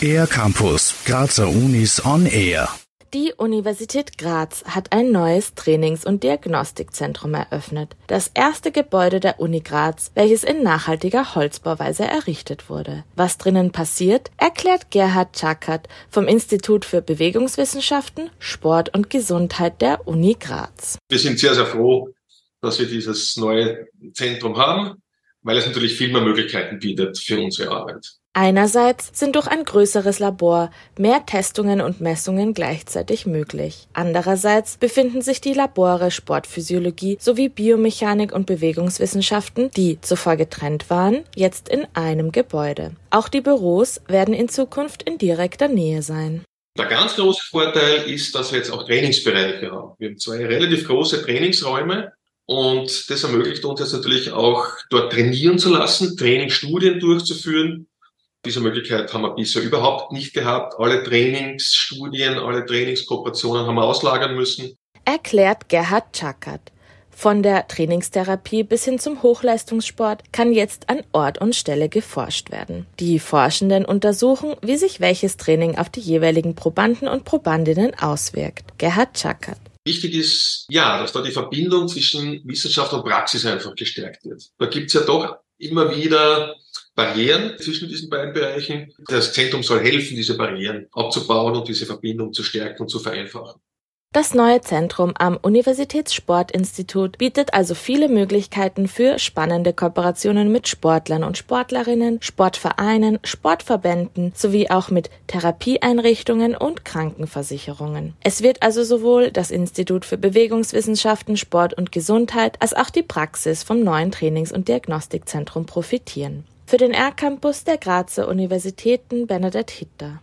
Air Campus, Grazer Unis on Air. Die Universität Graz hat ein neues Trainings- und Diagnostikzentrum eröffnet. Das erste Gebäude der Uni Graz, welches in nachhaltiger Holzbauweise errichtet wurde. Was drinnen passiert, erklärt Gerhard Czakert vom Institut für Bewegungswissenschaften, Sport und Gesundheit der Uni Graz. Wir sind sehr, sehr froh, dass wir dieses neue Zentrum haben, weil es natürlich viel mehr Möglichkeiten bietet für unsere Arbeit. Einerseits sind durch ein größeres Labor mehr Testungen und Messungen gleichzeitig möglich. Andererseits befinden sich die Labore Sportphysiologie sowie Biomechanik und Bewegungswissenschaften, die zuvor getrennt waren, jetzt in einem Gebäude. Auch die Büros werden in Zukunft in direkter Nähe sein. Der ganz große Vorteil ist, dass wir jetzt auch Trainingsbereiche haben. Wir haben zwei relativ große Trainingsräume und das ermöglicht uns jetzt natürlich auch dort trainieren zu lassen, Trainingsstudien durchzuführen diese Möglichkeit haben wir bisher überhaupt nicht gehabt. Alle Trainingsstudien, alle Trainingskooperationen haben wir auslagern müssen. Erklärt Gerhard Czakert. Von der Trainingstherapie bis hin zum Hochleistungssport kann jetzt an Ort und Stelle geforscht werden. Die Forschenden untersuchen, wie sich welches Training auf die jeweiligen Probanden und Probandinnen auswirkt. Gerhard Czakert. Wichtig ist, ja, dass da die Verbindung zwischen Wissenschaft und Praxis einfach gestärkt wird. Da gibt's ja doch immer wieder Barrieren zwischen diesen beiden Bereichen. Das Zentrum soll helfen, diese Barrieren abzubauen und diese Verbindung zu stärken und zu vereinfachen. Das neue Zentrum am Universitätssportinstitut bietet also viele Möglichkeiten für spannende Kooperationen mit Sportlern und Sportlerinnen, Sportvereinen, Sportverbänden sowie auch mit Therapieeinrichtungen und Krankenversicherungen. Es wird also sowohl das Institut für Bewegungswissenschaften, Sport und Gesundheit als auch die Praxis vom neuen Trainings- und Diagnostikzentrum profitieren. Für den R-Campus der Grazer Universitäten Bernadette Hitter.